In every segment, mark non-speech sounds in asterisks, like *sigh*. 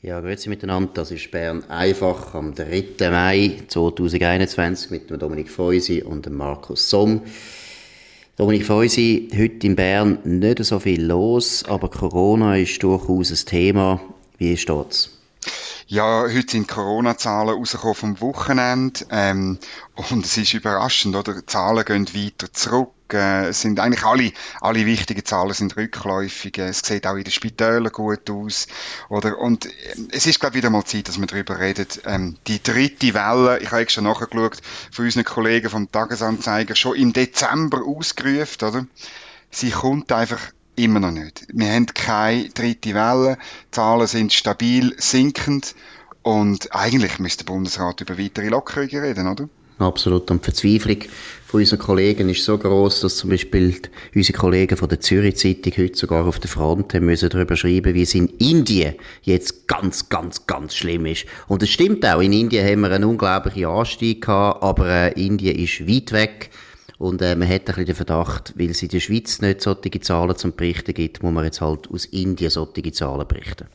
Ja, grüezi miteinander. Das ist Bern einfach am 3. Mai 2021 mit dem Dominik Feusi und dem Markus Somm. Dominik Feusi, heute in Bern nicht so viel los, aber Corona ist durchaus ein Thema. Wie steht's? Ja, heute sind Corona-Zahlen rausgekommen vom Wochenende ähm, und es ist überraschend, oder? Die Zahlen gehen weiter zurück. Äh, sind eigentlich alle, alle wichtigen Zahlen sind rückläufig. Es sieht auch in den Spitälern gut aus, oder? Und äh, es ist glaube wieder mal Zeit, dass wir darüber reden. Ähm, die dritte Welle, ich habe schon nachgeschaut, von unseren Kollegen vom Tagesanzeiger schon im Dezember ausgerufen, oder? Sie kommt einfach Immer noch nicht. Wir haben keine dritte Welle. Die Zahlen sind stabil sinkend. Und eigentlich müsste der Bundesrat über weitere Lockerungen reden, oder? Absolut. Und die Verzweiflung von unseren Kollegen ist so groß, dass zum Beispiel unsere Kollegen von der Zürich Zeitung heute sogar auf der Front haben müssen darüber schreiben, wie es in Indien jetzt ganz, ganz, ganz schlimm ist. Und es stimmt auch. In Indien haben wir einen unglaublichen Anstieg gehabt, aber äh, Indien ist weit weg und äh, man hat ein bisschen den Verdacht, weil es in der Schweiz nicht solche Zahlen zum Berichten gibt, muss man jetzt halt aus Indien solche Zahlen berichten.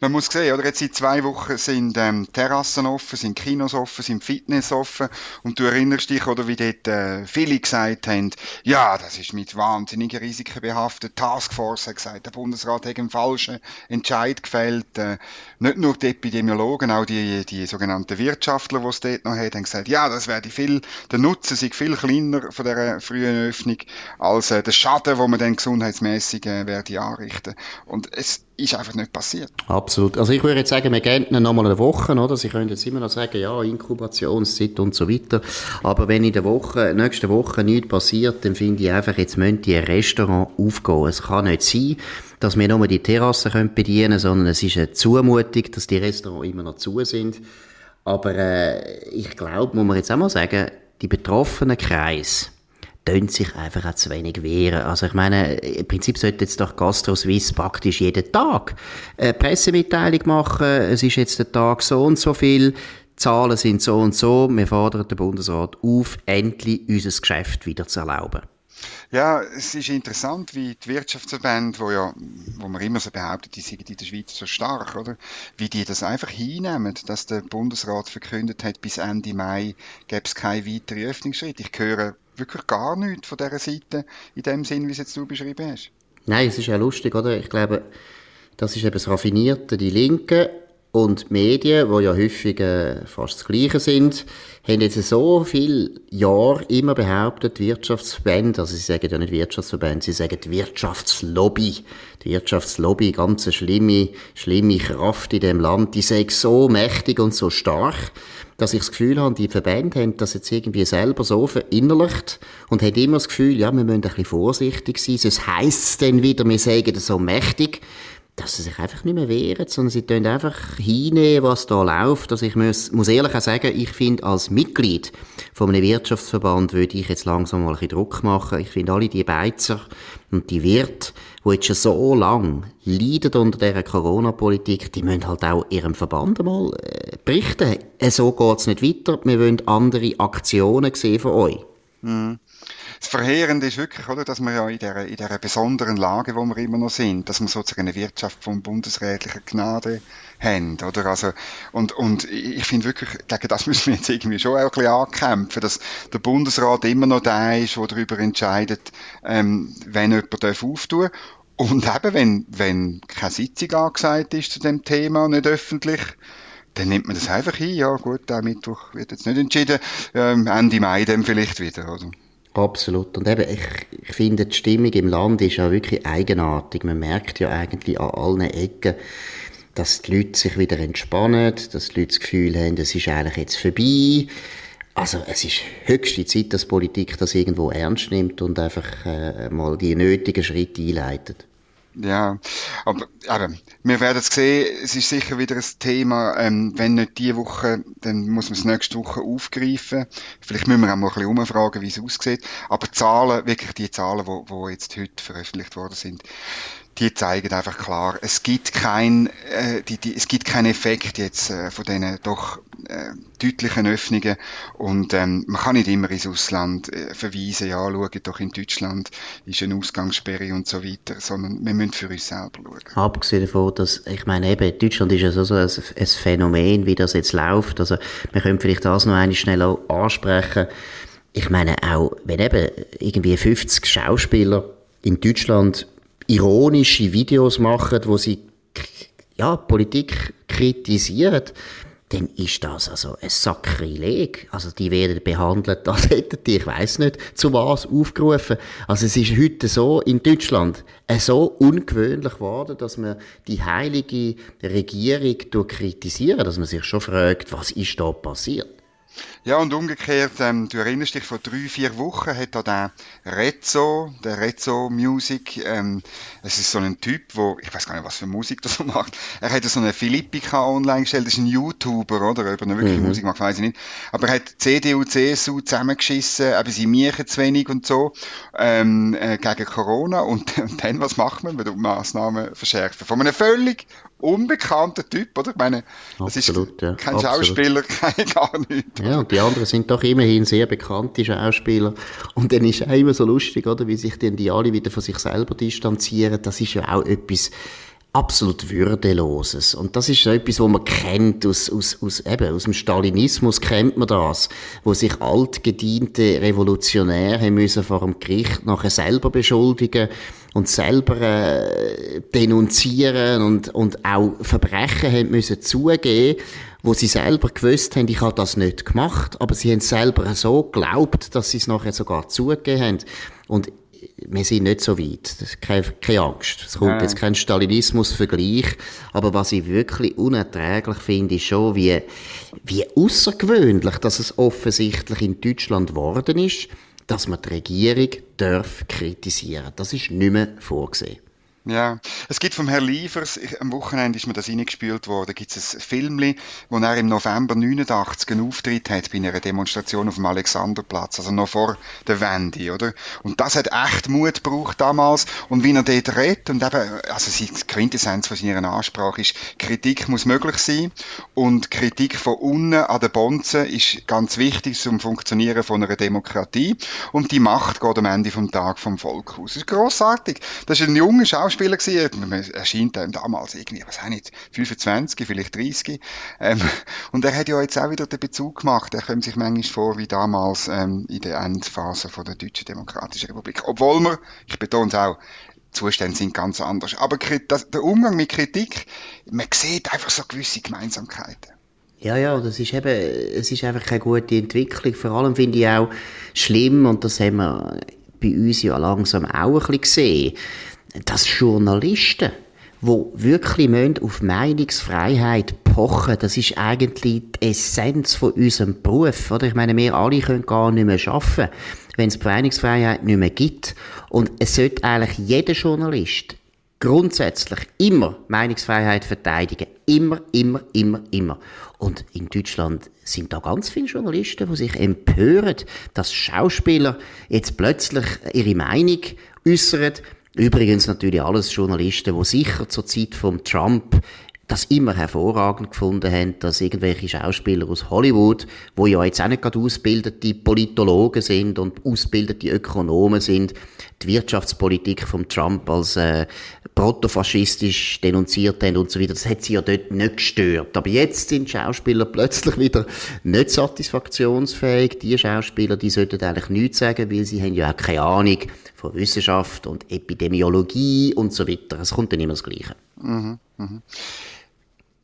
Man muss sehen, oder? Jetzt seit zwei Wochen sind ähm, Terrassen offen, sind Kinos offen, sind Fitness offen. Und du erinnerst dich, oder wie dort äh, viele gesagt haben, ja, das ist mit wahnsinnigen Risiken behaftet. Taskforce hat gesagt, der Bundesrat hat einen falschen Entscheid gefällt. Äh, nicht nur die Epidemiologen, auch die, die sogenannten Wirtschaftler, die es dort noch haben, haben gesagt, ja, das werde viel, der Nutzen sei viel kleiner von dieser frühen Öffnung als äh, der Schaden, den man dann gesundheitsmäßig äh, werde anrichten. Und es ist einfach nicht passiert. Absolut. Also ich würde jetzt sagen, wir gehen noch mal eine Woche, oder? Sie können jetzt immer noch sagen, ja, Inkubationszeit und so weiter. Aber wenn in der Woche, nächste Woche nichts passiert, dann finde ich einfach, jetzt müssen die Restaurant aufgehen. Es kann nicht sein, dass wir nur die Terrassen können bedienen können, sondern es ist eine Zumutung, dass die Restaurants immer noch zu sind. Aber äh, ich glaube, muss man jetzt auch mal sagen, die betroffenen Kreise, tun sich einfach auch zu wenig wehren. Also ich meine, im Prinzip sollte jetzt doch Gastro Suisse praktisch jeden Tag eine Pressemitteilung machen, es ist jetzt der Tag so und so viel, Zahlen sind so und so, wir fordern den Bundesrat auf, endlich unser Geschäft wieder zu erlauben. Ja, es ist interessant, wie die Wirtschaftsverbände, wo ja, wo man immer so behauptet, die sind in der Schweiz so stark, oder? Wie die das einfach hinnehmen, dass der Bundesrat verkündet hat, bis Ende Mai gäbe es keine weitere Öffnungsschritte. Ich höre wirklich gar nichts von dieser Seite in dem Sinn, wie es jetzt du beschrieben hast. Nein, es ist ja lustig, oder? Ich glaube, das ist eben das Raffinierte. Die Linken und die Medien, die ja häufig äh, fast das Gleiche sind, haben jetzt so viele Jahre immer behauptet, Wirtschaftsverbände, also sie sagen ja nicht Wirtschaftsverbände, sie sagen Wirtschaftslobby. Die Wirtschaftslobby, ganz eine schlimme, schlimme Kraft in dem Land, die sei so mächtig und so stark, dass ich das Gefühl habe, die Verbände haben das jetzt irgendwie selber so verinnerlicht und haben immer das Gefühl, ja, wir müssen ein bisschen vorsichtig sein, sonst heisst es dann wieder, wir sagen das so mächtig, dass sie sich einfach nicht mehr wehren, sondern sie tun einfach hinnehmen, was da läuft. Also ich muss, muss ehrlich auch sagen, ich finde, als Mitglied von einem Wirtschaftsverband würde ich jetzt langsam mal ein bisschen Druck machen. Ich finde, alle die Beizer und die Wirte, die jetzt schon so lange leiden unter dieser Corona-Politik, die müssen halt auch ihrem Verband mal äh, berichten. Äh, so geht's nicht weiter. Wir wollen andere Aktionen sehen von euch. Mhm. Das Verheerende ist wirklich, oder, dass wir ja in dieser, in dieser besonderen Lage, wo wir immer noch sind, dass wir sozusagen eine Wirtschaft von bundesrätlicher Gnade haben, oder? Also, und, und ich finde wirklich, gegen das *laughs* müssen wir jetzt irgendwie schon auch ein bisschen ankämpfen, dass der Bundesrat immer noch der ist, der darüber entscheidet, ähm, wenn jemand darf und eben, wenn, wenn keine Sitzung angesagt ist zu dem Thema, nicht öffentlich, dann nimmt man das einfach hin. Ja, gut, der Mittwoch wird jetzt nicht entschieden. Ähm, Ende Mai dann vielleicht wieder, oder? Absolut. Und eben, ich, ich finde, die Stimmung im Land ist ja wirklich eigenartig. Man merkt ja eigentlich an allen Ecken, dass die Leute sich wieder entspannen, dass die Leute das Gefühl haben, es ist eigentlich jetzt vorbei. Also es ist höchste Zeit, dass Politik das irgendwo ernst nimmt und einfach äh, mal die nötigen Schritte einleitet. Ja, aber eben, wir werden es sehen, es ist sicher wieder ein Thema, ähm, wenn nicht diese Woche, dann muss man es nächste Woche aufgreifen. Vielleicht müssen wir auch mal ein bisschen umfragen, wie es aussieht. Aber Zahlen, wirklich die Zahlen, die, die jetzt heute veröffentlicht worden sind, die zeigen einfach klar, es gibt kein, äh, die, die, es gibt keinen Effekt jetzt äh, von diesen doch äh, deutlichen Öffnungen und ähm, man kann nicht immer ins Ausland äh, verweisen, ja, schaut doch in Deutschland ist eine Ausgangssperre und so weiter, sondern wir müssen für uns selber schauen. Abgesehen davon, dass, ich meine eben, Deutschland ist ja so, so ein, ein Phänomen, wie das jetzt läuft, also wir können vielleicht das noch einmal schnell ansprechen. Ich meine auch, wenn eben irgendwie 50 Schauspieler in Deutschland ironische Videos machen, wo sie ja, Politik kritisieren, dann ist das also ein Sakrileg. Also die werden behandelt, *laughs* als hätten die, ich weiß nicht, zu was aufgerufen. Also es ist heute so in Deutschland äh, so ungewöhnlich geworden, dass man die heilige Regierung kritisieren, dass man sich schon fragt, was ist da passiert. Ja, und umgekehrt, ähm, du erinnerst dich, vor drei, vier Wochen hat da der Rezzo, der Rezzo Music, ähm, es ist so ein Typ, wo, ich weiß gar nicht, was für Musik das so macht, er hat so eine Philippika online gestellt, das ist ein YouTuber, oder, ob er wirklich mhm. Musik macht, weiß ich nicht, aber er hat CDU, CSU zusammengeschissen, eben sie miechen zu wenig und so, ähm, äh, gegen Corona und, *laughs* und dann, was macht man? Man tut Massnahmen verschärfen. Von einem völlig unbekannter Typ, oder? Ich meine, das Absolut, ist ja. kein Absolut. Schauspieler, *laughs* kein gar nichts. Ja, und die anderen sind doch immerhin sehr bekannte Schauspieler. Und dann ist es auch immer so lustig, oder, wie sich dann die alle wieder von sich selber distanzieren. Das ist ja auch etwas, absolut Würdeloses. Und das ist etwas, was man kennt aus, aus, aus, eben, aus dem Stalinismus kennt man das, wo sich altgediente Revolutionäre müssen vor dem Gericht nachher selber beschuldigen und selber äh, denunzieren und, und auch Verbrechen haben müssen zugeben, wo sie selber gewusst haben, ich habe das nicht gemacht, aber sie haben selber so geglaubt, dass sie es nachher sogar zugegeben haben. Und wir sind nicht so weit. Keine, keine Angst. Es kommt ja. jetzt kein Stalinismus-Vergleich. Aber was ich wirklich unerträglich finde, ist schon, wie, wie außergewöhnlich, dass es offensichtlich in Deutschland geworden ist, dass man die Regierung darf kritisieren. Das ist nicht mehr vorgesehen. Ja, es gibt vom Herrn Liefers, ich, am Wochenende ist mir das reingespült worden, gibt es ein Filmli, wo er im November 89 einen Auftritt hat bei einer Demonstration auf dem Alexanderplatz, also noch vor der Wende, oder? Und das hat echt Mut gebraucht damals und wie er dort redet und eben, also die Quintessenz von seiner Ansprache ist, Kritik muss möglich sein und Kritik von unten an den Bonzen ist ganz wichtig zum Funktionieren von einer Demokratie und die Macht geht am Ende vom Tag vom Volk aus. Das ist grossartig. Das ist ein junger Schauspieler, Schauspieler gewesen. Er erscheint einem damals irgendwie, was auch nicht, 25, vielleicht 30. Ähm, und er hat ja jetzt auch wieder den Bezug gemacht. Er kommt sich manchmal vor wie damals ähm, in der Endphase von der Deutschen Demokratischen Republik. Obwohl wir, ich betone es auch, Zustände sind ganz anders. Aber das, der Umgang mit Kritik, man sieht einfach so gewisse Gemeinsamkeiten. Ja, ja, das ist eben, es ist einfach keine gute Entwicklung. Vor allem finde ich auch schlimm, und das haben wir bei uns ja langsam auch ein bisschen gesehen, dass Journalisten, wo wirklich auf Meinungsfreiheit pochen, das ist eigentlich die Essenz von unserem Beruf, oder? Ich meine, wir alle können gar nicht mehr arbeiten, wenn es die Meinungsfreiheit nicht mehr gibt. Und es sollte eigentlich jeder Journalist grundsätzlich immer Meinungsfreiheit verteidigen. Immer, immer, immer, immer. Und in Deutschland sind da ganz viele Journalisten, die sich empören, dass Schauspieler jetzt plötzlich ihre Meinung äußern, Übrigens natürlich alles Journalisten, die sicher zur Zeit von Trump das immer hervorragend gefunden haben, dass irgendwelche Schauspieler aus Hollywood, wo ja jetzt auch nicht gerade ausgebildete Politologen sind und ausgebildete Ökonomen sind, die Wirtschaftspolitik von Trump als äh, protofaschistisch denunziert haben und so weiter. Das hat sie ja dort nicht gestört. Aber jetzt sind Schauspieler plötzlich wieder nicht satisfaktionsfähig. Die Schauspieler, die sollten eigentlich nichts sagen, weil sie haben ja auch keine Ahnung von Wissenschaft und Epidemiologie und so weiter. Es kommt dann immer das Gleiche. Mhm, mh.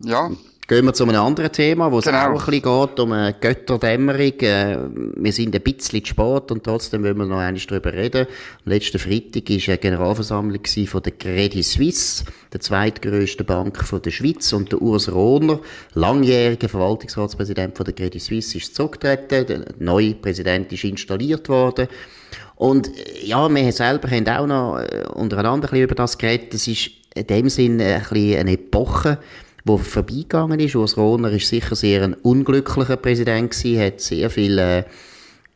Ja. Gehen wir zu einem anderen Thema, wo es genau. auch ein bisschen geht, um eine Götterdämmerung. Äh, wir sind ein bisschen zu spät und trotzdem wollen wir noch einmal darüber reden. Am letzten Freitag war eine Generalversammlung von der Credit Suisse, der zweitgrößten Bank der Schweiz. Und der Urs Rohner, langjähriger Verwaltungsratspräsident von der Credit Suisse, ist zurückgetreten. Der neue Präsident ist installiert worden. Und äh, ja, wir selber haben auch noch äh, untereinander ein bisschen über das geredet. Das ist in dem Sinne ein bisschen eine Epoche, die vorbeigegangen ist. Urs Rohner ist sicher sehr ein unglücklicher Präsident gewesen, hat sehr viele äh,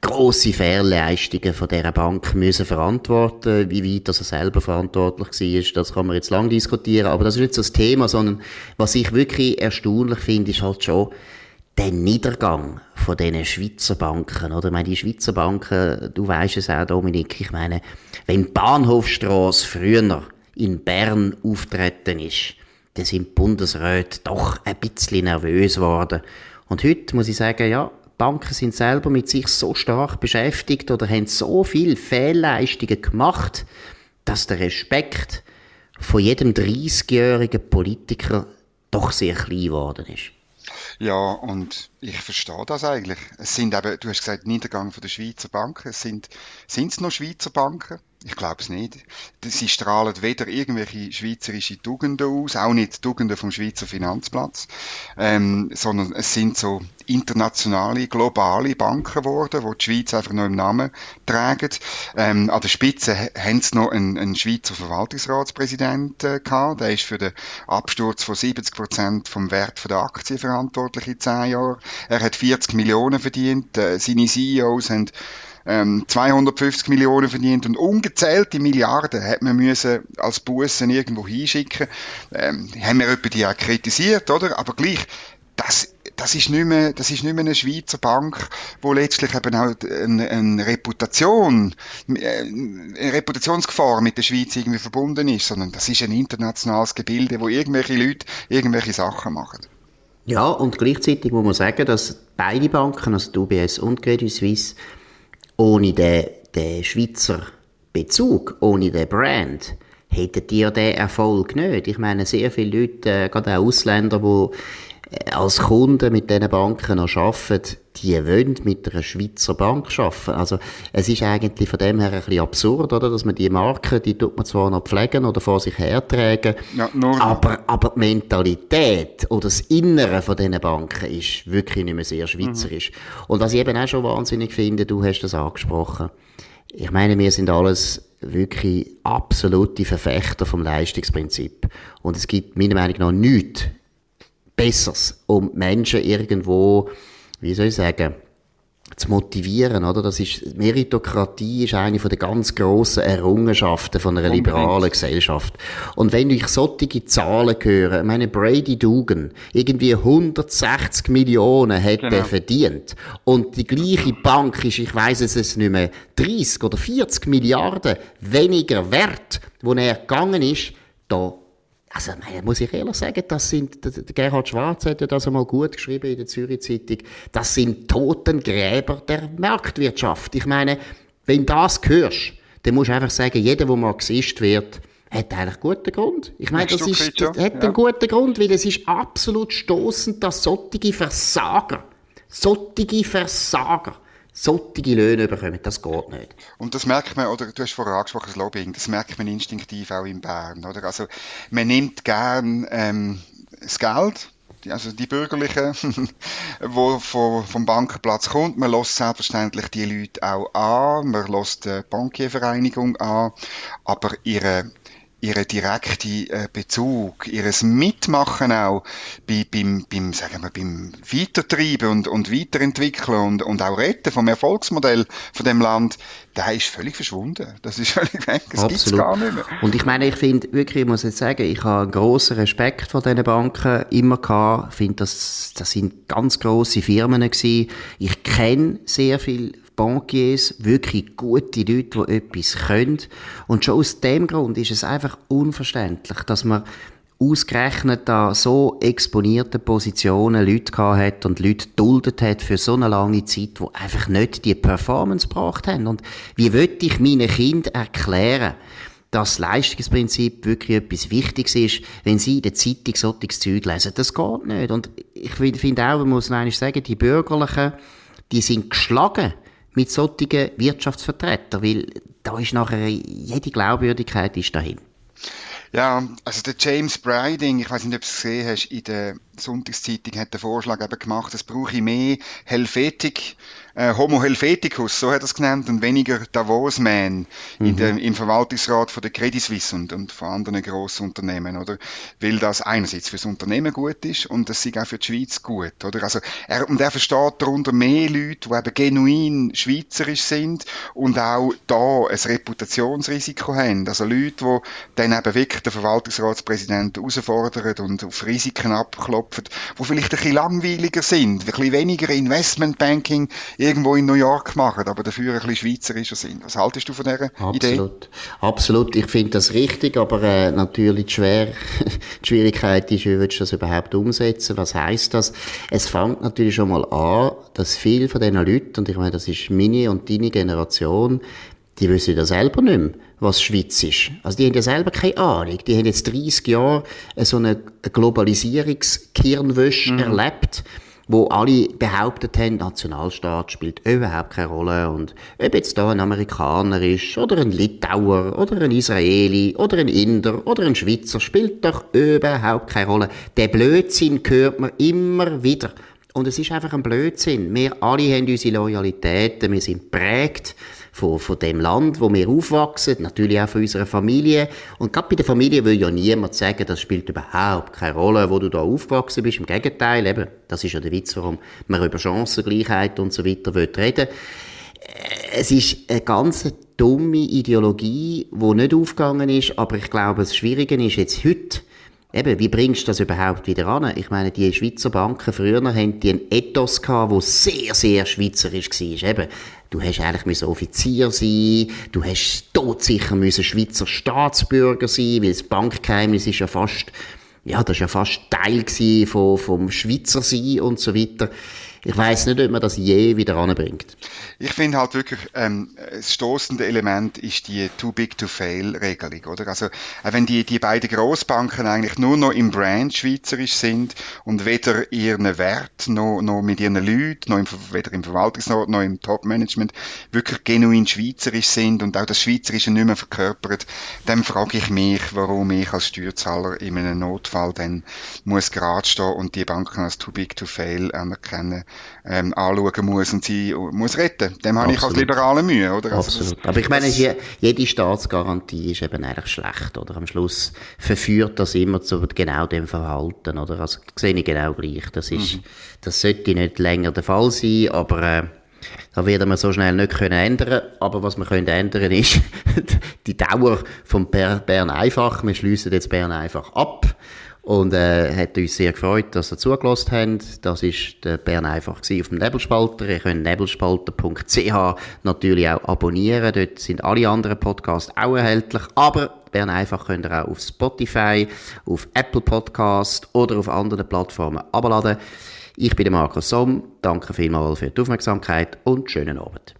grosse Fehlleistungen von dieser Bank müssen verantworten. Wie weit dass er selber verantwortlich war, das kann man jetzt lang diskutieren. Aber das ist nicht so das Thema, sondern was ich wirklich erstaunlich finde, ist halt schon, der Niedergang von diesen Schweizer Banken, oder? Ich meine, die Schweizer Banken, du weißt es auch, Dominik, ich meine, wenn Bahnhofstrasse früher in Bern auftreten ist, dann sind die Bundesräte doch ein bisschen nervös geworden. Und heute muss ich sagen, ja, Banken sind selber mit sich so stark beschäftigt oder haben so viele Fehlleistungen gemacht, dass der Respekt von jedem 30-jährigen Politiker doch sehr klein geworden ist. Ja, und ich verstehe das eigentlich. Es sind eben, du hast gesagt, Niedergang von der Schweizer Banken. Es sind, sind es noch Schweizer Banken? Ich glaube es nicht. Sie strahlen weder irgendwelche schweizerische Tugenden aus, auch nicht Tugenden vom Schweizer Finanzplatz, ähm, sondern es sind so internationale, globale Banken geworden, wo die Schweiz einfach noch im Namen tragen. Ähm, an der Spitze haben sie noch einen, einen Schweizer Verwaltungsratspräsident äh, gehabt. Der ist für den Absturz von 70 Prozent vom Wert der Aktien verantwortlich in zehn Jahren. Er hat 40 Millionen verdient. Äh, seine CEOs haben ähm, 250 Millionen verdient und ungezählte Milliarden hat man müssen als Bussen irgendwo hinschicken. Ähm, haben wir etwa die auch kritisiert, oder? Aber gleich, das, das ist nicht mehr, das ist nicht mehr eine Schweizer Bank, wo letztlich eben auch eine, eine Reputation, äh, eine Reputationsgefahr mit der Schweiz irgendwie verbunden ist, sondern das ist ein internationales Gebilde, wo irgendwelche Leute irgendwelche Sachen machen. Ja, und gleichzeitig muss man sagen, dass beide Banken, also die UBS und Credit Suisse, ohne den, den Schweizer Bezug, ohne den Brand, hättet ihr den Erfolg nicht. Ich meine, sehr viele Leute, äh, gerade auch Ausländer, die als Kunden mit diesen Banken noch arbeiten, die wollen mit einer Schweizer Bank arbeiten. Also, es ist eigentlich von dem her ein bisschen absurd, oder? Dass man die Marke, die tut man zwar noch pflegen oder vor sich hertragen, ja, aber, aber die Mentalität oder das Innere von diesen Banken ist wirklich nicht mehr sehr schweizerisch. Mhm. Und was ich eben auch schon wahnsinnig finde, du hast das angesprochen. Ich meine, wir sind alles wirklich absolute Verfechter vom Leistungsprinzip. Und es gibt meiner Meinung nach nichts Besseres, um Menschen irgendwo, wie soll ich sagen, zu motivieren, oder? Das ist, Meritokratie ist eine von der ganz grossen Errungenschaften von einer liberalen Gesellschaft. Und wenn ich solche Zahlen höre, meine Brady Dugan, irgendwie 160 Millionen hätte genau. verdient. Und die gleiche Bank ist, ich weiß es nicht mehr, 30 oder 40 Milliarden weniger wert, wo er gegangen ist, da also, muss ich ehrlich sagen, das sind, der Gerhard Schwarz hat ja das einmal gut geschrieben in der Zürich Zeitung, das sind Totengräber der Marktwirtschaft. Ich meine, wenn das hörst, dann musst du einfach sagen, jeder, der marxist wird, hat eigentlich guten Grund. Ich meine, das, ist, das hat ja. einen guten Grund, weil es ist absolut stoßend, dass solche Versager, solche Versager, solche Löhne bekommen. Das geht nicht. Und das merkt man, oder du hast vorher angesprochen, das Lobbying, das merkt man instinktiv auch in Bern, oder? Also, man nimmt gern, ähm, das Geld, also die Bürgerlichen, *laughs* wo vom Bankenplatz kommt. Man lässt selbstverständlich die Leute auch an, man lässt die Bankiervereinigung an, aber ihre ihren direkten äh, Bezug, ihres Mitmachen auch bei, beim, beim, sagen wir, beim Weitertreiben und, und Weiterentwickeln und, und auch Retten vom Erfolgsmodell von dem Land, der ist völlig verschwunden. Das ist *laughs* völlig weg. Das gibt's gar nicht mehr. Und ich meine, ich finde wirklich, ich muss jetzt sagen, ich habe einen grossen Respekt vor diesen Banken immer gehabt. Ich finde, das, das sind ganz grosse Firmen gewesen. Ich kenne sehr viele Bankiers, wirklich gute Leute, die etwas können. Und schon aus dem Grund ist es einfach unverständlich, dass man ausgerechnet da so exponierte Positionen Leute gehabt hat und Leute duldet hat für so eine lange Zeit, wo einfach nicht die Performance gebracht haben. Und wie will ich meinen Kindern erklären, dass das Leistungsprinzip wirklich etwas Wichtiges ist, wenn sie in der Zeitung solches Zeug lesen? Das geht nicht. Und ich finde auch, man muss eigentlich sagen, die Bürgerlichen, die sind geschlagen mit solchen Wirtschaftsvertretern, weil da ist nachher jede Glaubwürdigkeit ist dahin. Ja, also der James Briding, ich weiß nicht, ob du es gesehen hast, in der Sonntagszeitung hat der Vorschlag eben gemacht, es brauche mehr Helvetik äh, Homo Helveticus, so hat er es genannt, und weniger Davos-Man mhm. im Verwaltungsrat von der Credit Suisse und, und von anderen grossen Unternehmen, oder? Weil das einerseits fürs Unternehmen gut ist und das ist auch für die Schweiz gut, oder? Also, er, und er versteht darunter mehr Leute, die eben genuin schweizerisch sind und auch da ein Reputationsrisiko haben. Also Leute, die dann eben wirklich den Verwaltungsratspräsidenten herausfordern und auf Risiken abklopfen, wo vielleicht ein bisschen langweiliger sind, ein bisschen weniger Investmentbanking irgendwo in New York machen, aber dafür ein bisschen schweizerischer sind. Was haltest du von dieser Absolut. Idee? Absolut. Absolut. Ich finde das richtig, aber äh, natürlich schwer. *laughs* die Schwierigkeit ist, wie willst du das überhaupt umsetzen? Was heißt das? Es fängt natürlich schon mal an, dass viele von diesen Leuten, und ich meine, das ist meine und deine Generation, die wissen ja selber nicht mehr, was Schweiz ist. Also die haben ja selber keine Ahnung. Die haben jetzt 30 Jahre so eine Globalisierungskirnwäsche mhm. erlebt wo alle behauptet haben, Nationalstaat spielt überhaupt keine Rolle und ob jetzt da ein Amerikaner ist oder ein Litauer oder ein Israeli oder ein Inder oder ein Schweizer, spielt doch überhaupt keine Rolle. Der Blödsinn hört man immer wieder. Und es ist einfach ein Blödsinn. Wir alle haben unsere Loyalitäten, wir sind prägt von, von dem Land, wo wir aufwachsen, natürlich auch von unserer Familie. Und gerade bei der Familie will ja niemand sagen, das spielt überhaupt keine Rolle, wo du da aufgewachsen bist. Im Gegenteil, eben, das ist ja der Witz, warum man über Chancengleichheit und so weiter will reden. Äh, es ist eine ganz dumme Ideologie, die nicht aufgegangen ist, aber ich glaube, das Schwierige ist jetzt heute, Eben, wie bringst du das überhaupt wieder an? Ich meine, die Schweizer Banken früher haben die einen Ethos gehabt, der sehr, sehr schweizerisch war. Eben, du hast eigentlich müssen Offizier sein, du hast todsicher müssen Schweizer Staatsbürger sein, weil das Bankgeheimnis ist ja fast, ja, das ist ja fast Teil vom, vom Schweizer sein und so weiter. Ich weiß nicht, ob man das je wieder anbringt. Ich finde halt wirklich, ähm, das stoßende Element ist die Too Big to Fail Regelung, oder? Also, äh, wenn die, die beiden Großbanken eigentlich nur noch im Brand schweizerisch sind und weder ihren Wert noch, noch mit ihren Leuten, noch im, weder im Verwaltungsrat noch im Top-Management wirklich genuin schweizerisch sind und auch das Schweizerische nicht mehr verkörpert, dann frage ich mich, warum ich als Steuerzahler in einem Notfall dann muss gerade stehen und die Banken als Too Big to Fail anerkennen, ähm, anschauen muss und sie muss retten. Dem habe ich als Liberaler Mühe, oder? Also Absolut. Das, Aber ich meine, jede Staatsgarantie ist eben eigentlich schlecht, oder? Am Schluss verführt das immer zu genau dem Verhalten, oder? Also, sehe ich genau gleich. Das ist, mhm. das sollte nicht länger der Fall sein, aber, äh, da werden wir so schnell nicht können ändern. Aber was wir können ändern ist *laughs* die Dauer vom Bern einfach. Wir schließen jetzt Bern einfach ab. Und äh, hat uns sehr gefreut, dass ihr zugelassen habt. Das ist der Bern einfach auf dem Nebelspalter. Ihr könnt nebelspalter.ch natürlich auch abonnieren. Dort sind alle anderen Podcasts auch erhältlich. Aber Bern einfach könnt ihr auch auf Spotify, auf Apple Podcast oder auf anderen Plattformen abladen. Ich bin der Markus Somm. Danke vielmals für die Aufmerksamkeit und schönen Abend.